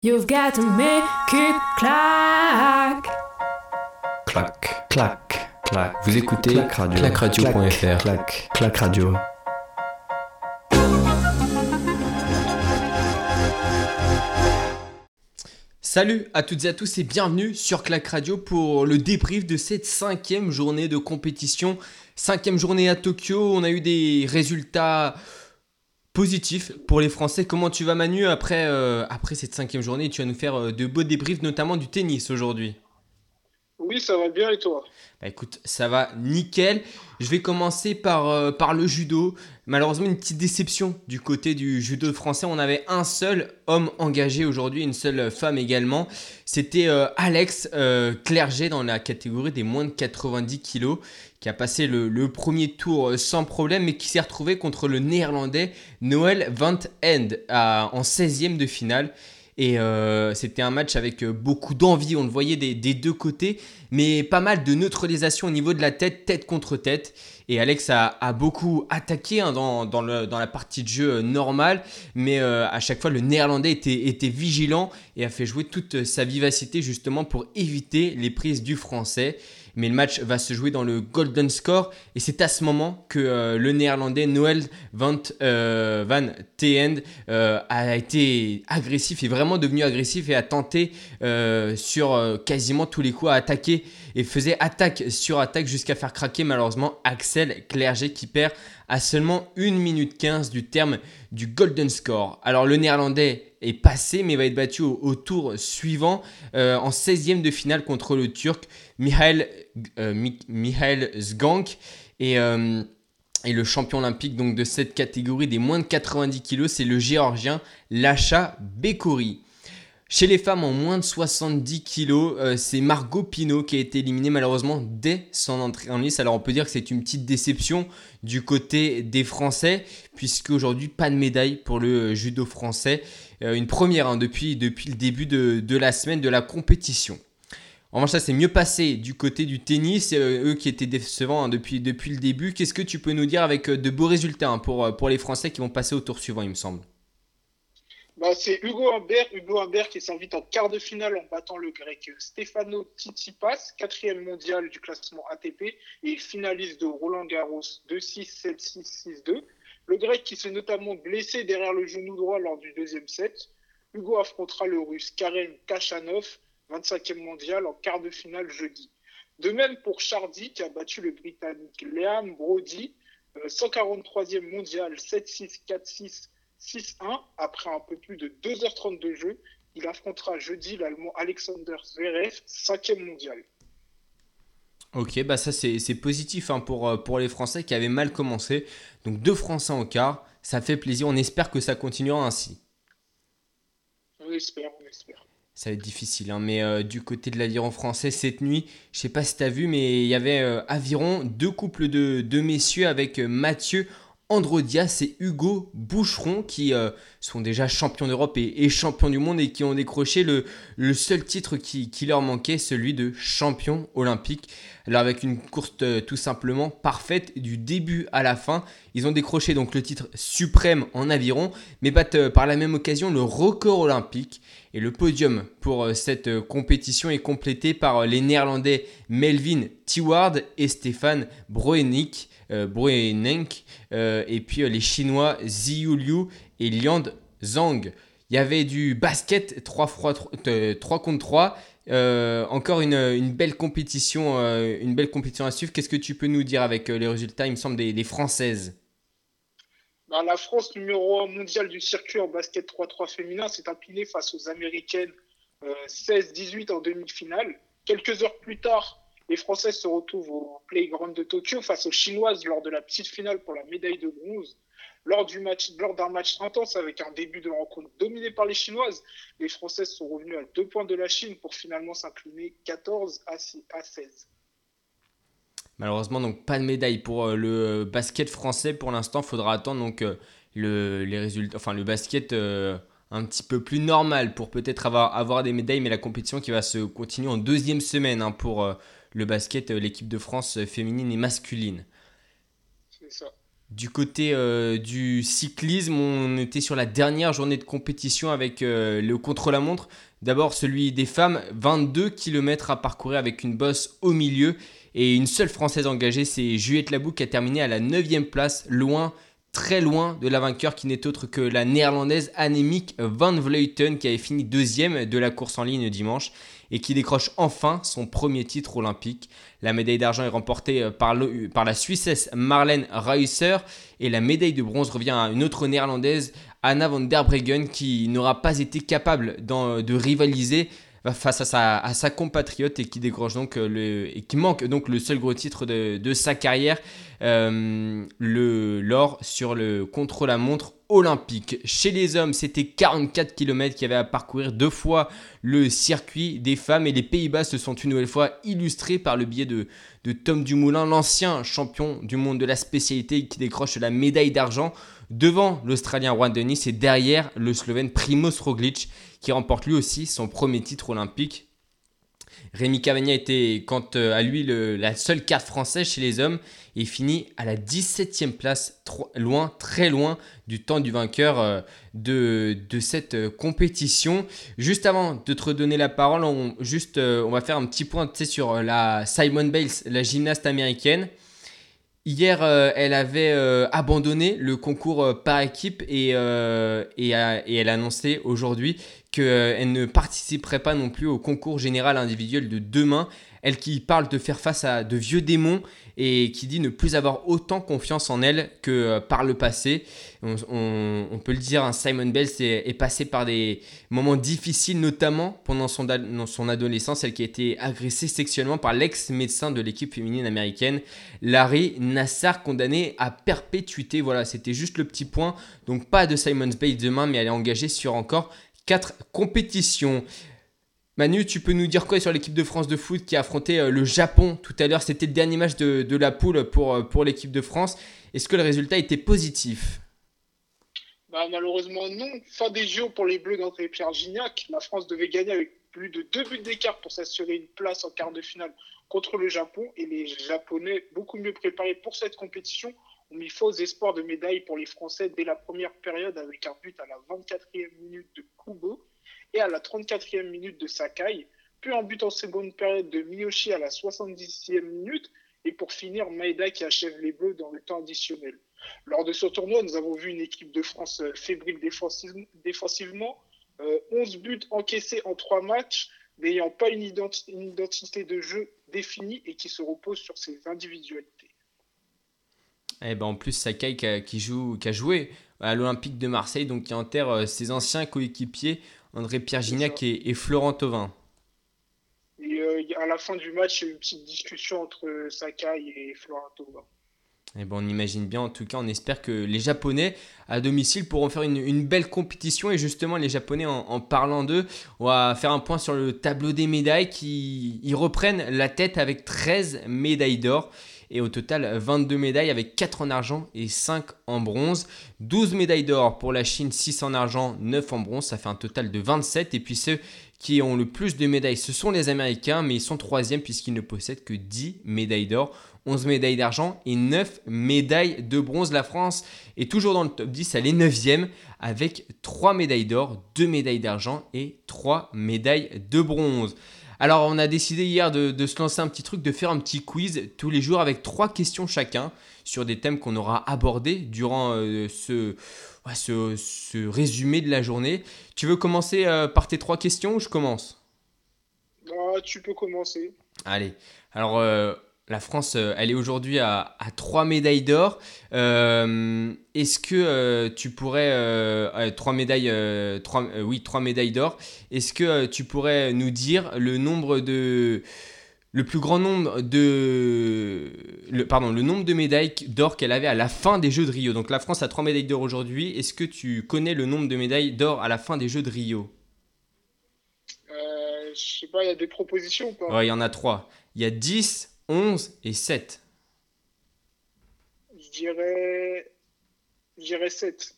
You've got to make it clack. Clac, clac, clac. Vous écoutez Clac Radio. clacradio.fr. Clac, clac radio. Salut à toutes et à tous et bienvenue sur Clac Radio pour le débrief de cette cinquième journée de compétition. Cinquième journée à Tokyo, on a eu des résultats positifs pour les Français. Comment tu vas Manu après, euh, après cette cinquième journée? Tu vas nous faire euh, de beaux débriefs notamment du tennis aujourd'hui. Oui, ça va bien et toi? Bah écoute, ça va nickel. Je vais commencer par, euh, par le judo. Malheureusement, une petite déception du côté du judo français. On avait un seul homme engagé aujourd'hui, une seule femme également. C'était euh, Alex euh, Clerget dans la catégorie des moins de 90 kilos, qui a passé le, premier tour sans problème, mais qui s'est retrouvé contre le néerlandais Noël Van End en 16e de finale. Et euh, c'était un match avec euh, beaucoup d'envie, on le voyait des, deux côtés, mais pas mal de neutralisation au niveau de la tête, tête contre tête. Et Alex a, beaucoup attaqué hein, dans, la partie de jeu euh, normale, mais à chaque fois le néerlandais était vigilant et a fait jouer toute sa vivacité justement pour éviter les prises du français. Mais le match va se jouer dans le golden score et c'est à ce moment que euh, le néerlandais Noël Van, euh, Teend euh, a été agressif, est vraiment devenu agressif et a tenté euh, sur quasiment tous les coups à attaquer et faisait attaque sur attaque jusqu'à faire craquer malheureusement Axel Clerget qui perd à seulement 1 minute 15 du terme du golden score. Alors le néerlandais est passé mais va être battu au, tour suivant euh, en 16e de finale contre le turc Mihail, euh, Zgank et euh, et le champion olympique donc de cette catégorie des moins de 90 kg, c'est le géorgien Lasha Bekori. Chez les femmes en moins de 70 kg, euh, c'est Margot Pino qui a été éliminée malheureusement dès son entrée en lice. Alors on peut dire que c'est une petite déception du côté des Français, puisque aujourd'hui pas de médaille pour le judo français. Euh, une première hein, depuis, le début de, la semaine de la compétition. En revanche, ça s'est mieux passé du côté du tennis, euh, eux qui étaient décevants hein, depuis, le début. Qu'est-ce que tu peux nous dire avec de beaux résultats hein, pour, pour les Français qui vont passer au tour suivant, il me semble? Bah, C'est Hugo Humbert, Hugo Humbert qui s'invite en quart de finale en battant le grec Stefano Tsitsipas, quatrième mondial du classement ATP et finaliste de Roland Garros 2-6, 7-6, 6-2. Le grec qui s'est notamment blessé derrière le genou droit lors du deuxième set. Hugo affrontera le russe Karen Kachanov, 25e mondial, en quart de finale jeudi. De même pour Chardy qui a battu le britannique Liam Brody, euh, 143e mondial, 7-6, 4-6, 6-1 après un peu plus de 2h30 de jeu. Il affrontera jeudi l'Allemand Alexander Zverev, 5e mondial. Ok, bah ça c'est positif hein, pour, euh, pour les Français qui avaient mal commencé. Donc deux Français en quart, ça fait plaisir. On espère que ça continuera ainsi. On espère, on espère. Ça va être difficile, hein, mais euh, du côté de l'aviron français, cette nuit, je sais pas si tu as vu, mais il y avait euh, aviron deux couples de, de messieurs avec euh, Mathieu Androdias et Hugo Boucheron qui euh, sont déjà champions d'Europe et, champions du monde et qui ont décroché le, seul titre qui, qui leur manquait, celui de champion olympique. Alors avec une course euh, tout simplement parfaite du début à la fin, ils ont décroché donc le titre suprême en aviron, mais battent euh, par la même occasion le record olympique. Et le podium pour euh, cette euh, compétition est complété par euh, les Néerlandais Melvin Tiward et Stéphane Broenik, euh, et puis les Chinois Ziyu Liu et Liang Zhang. Il y avait du basket 3, contre 3. Euh, encore une, belle compétition, une belle compétition à suivre. Qu'est-ce que tu peux nous dire avec les résultats, il me semble, des Françaises? Bah, la France, numéro 1 mondial du circuit en basket 3-3 féminin, s'est inclinée face aux Américaines euh, 16-18 en demi-finale. Quelques heures plus tard, les Françaises se retrouvent au Playground de Tokyo face aux Chinoises lors de la petite finale pour la médaille de bronze. Lors du match, d'un match intense avec un début de rencontre dominé par les Chinoises, les Françaises sont revenues à deux points de la Chine pour finalement s'incliner 14 à 6 à 16. Malheureusement, donc pas de médaille pour euh, le basket français pour l'instant. Faudra attendre donc euh, le, les résultats, enfin le basket euh, un petit peu plus normal pour peut-être avoir, avoir des médailles, mais la compétition qui va se continuer en deuxième semaine hein, pour euh, le basket, l'équipe de France féminine et masculine. C'est ça. Du côté euh, du cyclisme, on était sur la dernière journée de compétition avec euh, le contre-la-montre. D'abord celui des femmes, 22 km à parcourir avec une bosse au milieu. Et une seule Française engagée, c'est Juliette Labou qui a terminé à la 9 place, loin, très loin de la vainqueur qui n'est autre que la néerlandaise Annemiek van Vleuten qui avait fini deuxième de la course en ligne dimanche et qui décroche enfin son premier titre olympique. La médaille d'argent est remportée euh, par, la Suissesse Marlène Reusser et la médaille de bronze revient à une autre néerlandaise, Anna van der Breggen, qui n'aura pas été capable de rivaliser face à sa, compatriote et qui décroche donc euh, le, et qui manque donc le seul gros titre de, sa carrière, euh, le l'or sur le contre-la-montre olympique. Chez les hommes, c'était 44 km qui avaient à parcourir deux fois le circuit des femmes et les Pays-Bas se sont une nouvelle fois illustrés par le biais de, de Tom Dumoulin, l'ancien champion du monde de la spécialité qui décroche la médaille d'argent devant l'Australien Juan Denis et derrière le Slovène Primoz Roglic qui remporte lui aussi son premier titre olympique. Rémi Cavagna était quant euh, à lui la seule carte française chez les hommes et finit à la 17e place, loin, très loin du temps du vainqueur euh, de, cette euh, compétition. Juste avant de te redonner la parole, on, juste, on va faire un petit point sur la Simon Bales, la gymnaste américaine. Hier, elle avait abandonné le concours par équipe et, et, et elle a annoncé aujourd'hui qu'elle ne participerait pas non plus au concours général individuel de demain. Elle qui parle de faire face à de vieux démons et qui dit ne plus avoir autant confiance en elle que euh, par le passé. On, peut le dire, hein, Simon Bell est, passé par des moments difficiles, notamment pendant son, son adolescence, elle qui a été agressée sexuellement par l'ex-médecin de l'équipe féminine américaine, Larry Nassar, condamné à perpétuité. Voilà, c'était juste le petit point. Donc pas de Simon Bale demain, mais elle est engagée sur encore 4 compétitions. Manu, tu peux nous dire quoi sur l'équipe de France de foot qui a affronté euh, le Japon tout à l'heure? C'était le dernier match de, la poule pour, euh, pour l'équipe de France. Est-ce que le résultat était positif? Bah, Malheureusement non. Fin des JO pour les Bleus d'André Pierre Gignac. La France devait gagner avec plus de deux buts d'écart pour s'assurer une place en quart de finale contre le Japon. Et les Japonais, beaucoup mieux préparés pour cette compétition, ont mis faux espoirs de médaille pour les Français dès la première période avec un but à la 24e minute de Kubo et à la 34e minute de Sakai, puis un but en seconde période de Miyoshi à la 70e minute et pour finir Maeda qui achève les Bleus dans le temps additionnel. Lors de ce tournoi, nous avons vu une équipe de France euh, fébrile défensivement, 11 euh, buts encaissés en 3 matchs, n'ayant pas une, identité de jeu définie et qui se repose sur ses individualités. Eh ben en plus, Sakai qui, joue, qui a joué à l'Olympique de Marseille, donc qui enterre euh, ses anciens coéquipiers André Pierre Gignac et, Florent Thauvin. Et euh, à la fin du match, il y a eu une petite discussion entre Sakai et Florent Thauvin. Eh ben, on imagine bien, en tout cas, on espère que les Japonais à domicile pourront faire une, belle compétition. Et justement, les Japonais, en, parlant d'eux, on va faire un point sur le tableau des médailles qui ils reprennent la tête avec 13 médailles d'or et au total 22 médailles avec 4 en argent et 5 en bronze. 12 médailles d'or pour la Chine, 6 en argent, 9 en bronze, ça fait un total de 27 et puis ceux qui ont le plus de médailles, ce sont les Américains, mais ils sont troisième puisqu'ils ne possèdent que 10 médailles d'or, 11 médailles d'argent et 9 médailles de bronze. La France est toujours dans le top 10, elle est 9e avec 3 médailles d'or, 2 médailles d'argent et 3 médailles de bronze. Alors, on a décidé hier de, se lancer un petit truc, de faire un petit quiz tous les jours avec trois questions chacun sur des thèmes qu'on aura abordés durant euh, ce, ce, résumé de la journée. Tu veux commencer euh, par tes trois questions ou je commence? Ah, Tu peux commencer. Allez. Alors, euh, la France, euh, elle est aujourd'hui à, à 3 médailles d'or. Euh, est-ce que euh, tu pourrais... 3 médailles, oui, 3 médailles d'or. Est-ce que tu pourrais nous dire le nombre de... Le plus grand nombre de... Le, pardon, le nombre de médailles d'or qu'elle avait à la fin des Jeux de Rio? Donc la France a 3 médailles d'or aujourd'hui. Est-ce que tu connais le nombre de médailles d'or à la fin des Jeux de Rio? Je sais pas, il y a des propositions ou pas? Ouais, il y en a 3. Il y a 10, 11 et 7 Je dirais. Je dirais 7.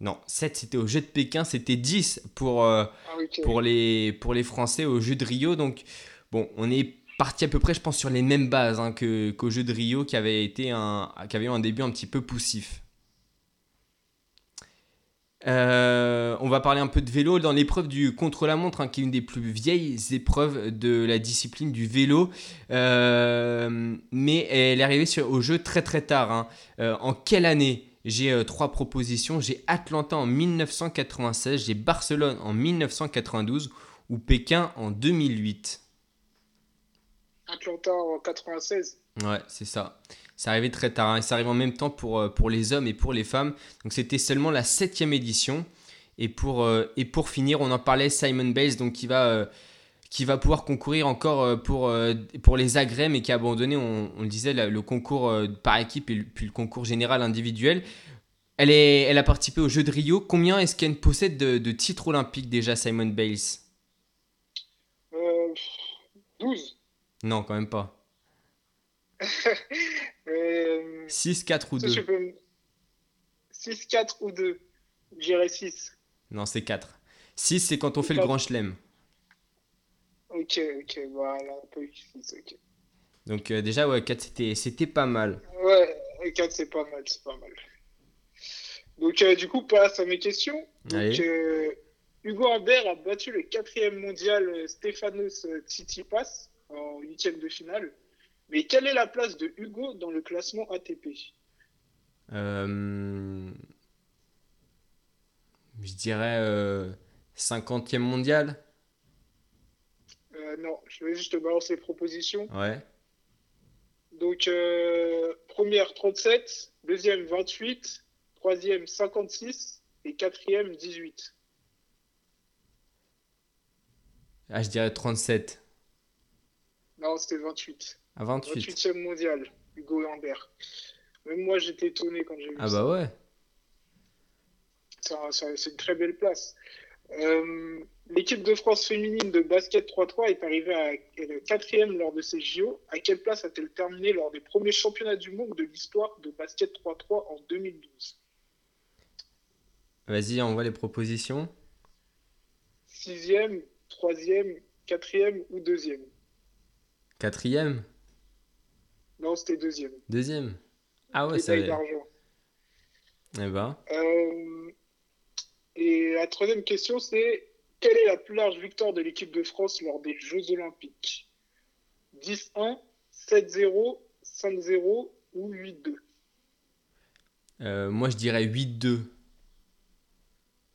Non, 7 c'était au jeu de Pékin, c'était 10 pour, euh, ah, pour, les, pour les Français au jeu de Rio. Donc, bon, on est parti à peu près, je pense, sur les mêmes bases hein, qu'au jeu de Rio qui avait, été un, qui avait eu un début un petit peu poussif. Euh, on va parler un peu de vélo dans l'épreuve du contre-la-montre, hein, qui est une des plus vieilles épreuves de la discipline du vélo. Euh, mais elle est arrivée au jeu très très tard. hein. Euh, en quelle année J'ai trois propositions? J'ai Atlanta en 1996, j'ai Barcelone en 1992 ou Pékin en 2008. Atlanta en 96. Ouais, c'est ça. C'est arrivé très tard. hein, et ça arrive en même temps pour, euh, pour les hommes et pour les femmes. Donc c'était seulement la septième édition. Et pour, euh, et pour finir, on en parlait, Simon Bales, donc qui va, euh, qui va pouvoir concourir encore euh, pour, pour les agrès, mais qui a abandonné, on, on le disait, la- le concours par équipe et le- puis le concours général individuel. Elle, est, elle a participé au Jeux de Rio. Combien est-ce qu'elle possède de, de titres olympiques déjà, Simon Bales Euh, 12. Non, quand même pas. Euh, 6, 4 ou ça, 2 je peux me- 6, 4 ou 2. J'irai 6. Non, c'est 4. 6, c'est quand on fait le Quatre. grand chelem. Ok, ok, voilà, un peu 6, ok. Donc euh, déjà, ouais, 4, c'était, pas mal. Ouais, 4 c'est pas mal, c'est pas mal. Donc euh, du coup, passe à mes questions. Donc, euh, Hugo Humbert a battu le quatrième mondial euh, Stefanos euh, Tsitsipas en huitième de finale. Mais quelle est la place de Hugo dans le classement ATP Euh, je dirais euh, 50e mondial? Euh, Non, je vais juste te balancer les propositions. Ouais. Donc euh, première 37, deuxième 28, troisième 56 et quatrième 18. Ah, je dirais 37. Non, c'était 28. À 28. 28e mondial, Hugo Humbert. Même moi, j'étais étonné quand j'ai vu Ah ça. bah ouais. C'est un- c'est- c'est une très belle place. Euh, L'équipe de France féminine de basket 3-3 est arrivée à elle est quatrième lors de ces JO. À quelle place a-t-elle terminé lors des premiers championnats du monde de l'histoire de basket 3-3 en 2012 Vas-y, envoie les propositions. Sixième, troisième, quatrième ou deuxième? Quatrième Non, c'était deuxième. Deuxième Ah ouais, va. d'argent. Eh ben. Euh, et la troisième question, c'est quelle est la plus large victoire de l'équipe de France lors des Jeux Olympiques? 10-1, 7-0, 5-0 ou 8-2 euh, moi, je dirais 8-2.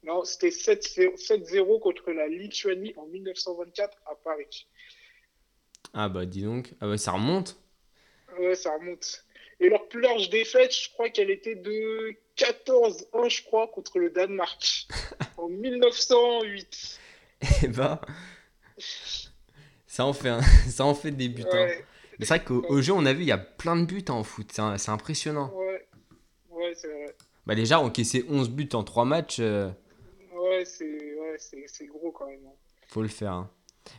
Non, c'était 7-0 7-0 contre la Lituanie en 1924 à Paris. Ah bah dis donc. Ah bah ça remonte. Ouais, ça remonte. Et leur plus large défaite, je crois qu'elle était de 14-1, je crois, contre le Danemark en 1908. Eh ben. Ça en fait, ça en fait des buts. hein. Ouais, C'est vrai qu'au au jeu, on a vu, il y a plein de buts hein, en foot. C'est impressionnant. ouais, ouais, c'est vrai. Bah déjà, encaisser 11 buts en 3 matchs, euh, Ouais, c'est ouais, c'est c'est gros quand même. hein. faut le faire. hein.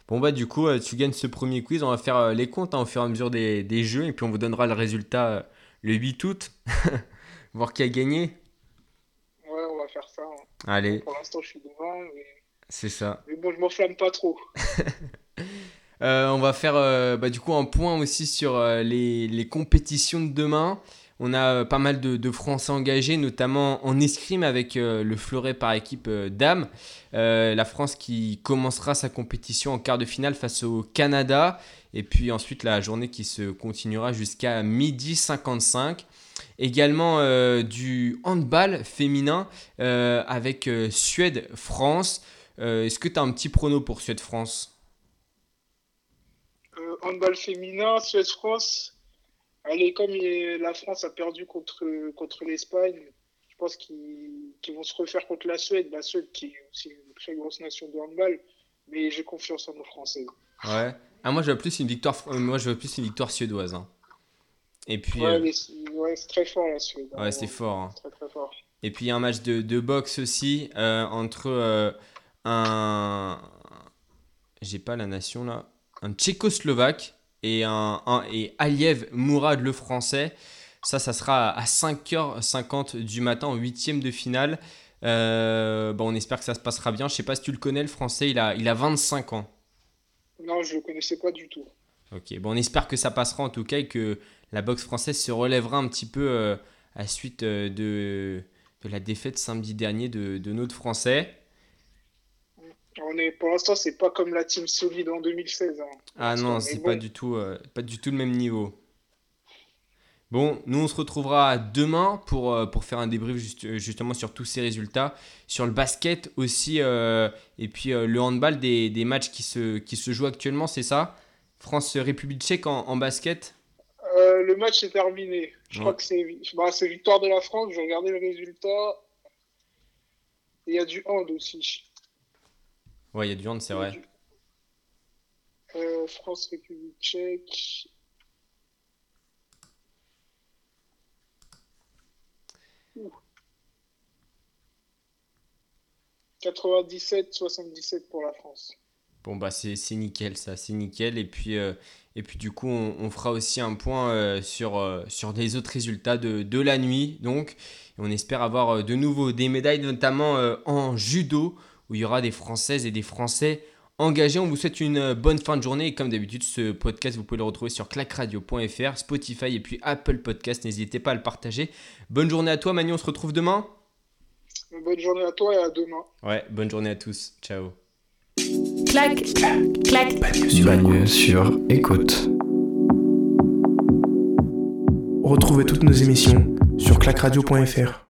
Bon bah du coup, euh, tu gagnes ce premier quiz. On va faire euh, les comptes hein, au fur et à mesure des, des jeux. Et puis on vous donnera le résultat euh, le 8 août. Voir qui a gagné. Ouais, on va faire ça. hein. Allez, Pour l'instant, je suis devant, mais, c'est ça. mais bon, je m'enflamme pas trop. Euh, on va faire euh, bah, du coup un point aussi sur euh, les, les compétitions de demain. On a euh, pas mal de, Français engagés, notamment en escrime avec euh, le fleuret par équipe euh, dames. La France qui commencera sa compétition en quart de finale face au Canada. Et puis ensuite la journée qui se continuera jusqu'à midi 55. Également du handball féminin avec Suède-France. Est-ce que tu as un petit prono pour Suède-France? Handball féminin, Suède-France. Allez, comme la France a perdu contre, contre l'Espagne, je pense qu'ils vont se refaire contre la Suède. La Suède qui est aussi une très grosse nation de handball. Mais j'ai confiance en nos Français. Ouais. Ah, moi, je veux plus une victoire, euh, moi, je veux plus une victoire suédoise. hein. Et puis, Ouais, euh, c'est ouais, c'est très fort la Suède. ouais, c'est fort. hein. Très très fort. Et puis, il y a un match de, de boxe aussi euh, entre euh, un. J'ai pas la nation là. Un tchécoslovaque et, un, un- et Aliev Mourad le français. Ça, ça sera à 5h50 du matin en huitième de finale. Euh, bon, on espère que ça se passera bien. Je sais pas si tu le connais, le français, il a, il a 25 ans. Non, je ne le connaissais pas du tout. Ok, bon, on espère que ça passera en tout cas et que la boxe française se relèvera un petit peu euh, à suite euh, de, de la défaite samedi dernier de, de notre Français. On est, pour l'instant, c'est pas comme la team solide en 2016. hein. Ah non, c'est est pas bon. du tout, euh, pas du tout le même niveau. Bon, nous on se retrouvera demain pour, euh, pour faire un débrief juste- justement sur tous ces résultats, sur le basket aussi, euh, et puis euh, le handball des, des matchs qui se, qui se jouent actuellement, c'est ça? France-République tchèque en, en basket? Euh, le match est terminé. Je Ouais. crois que c'est bah, victoire de la France. J'ai regardé le résultat. Il y a du hand aussi. Ouais, il y a du hand, c'est vrai. Euh, France, République tchèque. Ouh. 97-77 pour la France. Bon, bah c'est nickel ça, c'est nickel. Et puis, euh, et puis du coup, on, on fera aussi un point euh, sur, euh, sur les autres résultats de, de la nuit. Donc, Et on espère avoir de nouveau des médailles, notamment en judo, où il y aura des Françaises et des Français engagés. On vous souhaite une euh, bonne fin de journée. Et comme d'habitude, ce podcast, vous pouvez le retrouver sur clacradio.fr, Spotify et puis Apple Podcast. N'hésitez pas à le partager. Bonne journée à toi, Manu. On se retrouve demain. Bonne journée à toi et à demain. Ouais, bonne journée à tous. Ciao. clac, clac. Bagne sur écoute. Retrouvez toutes nos émissions sur clacradio.fr.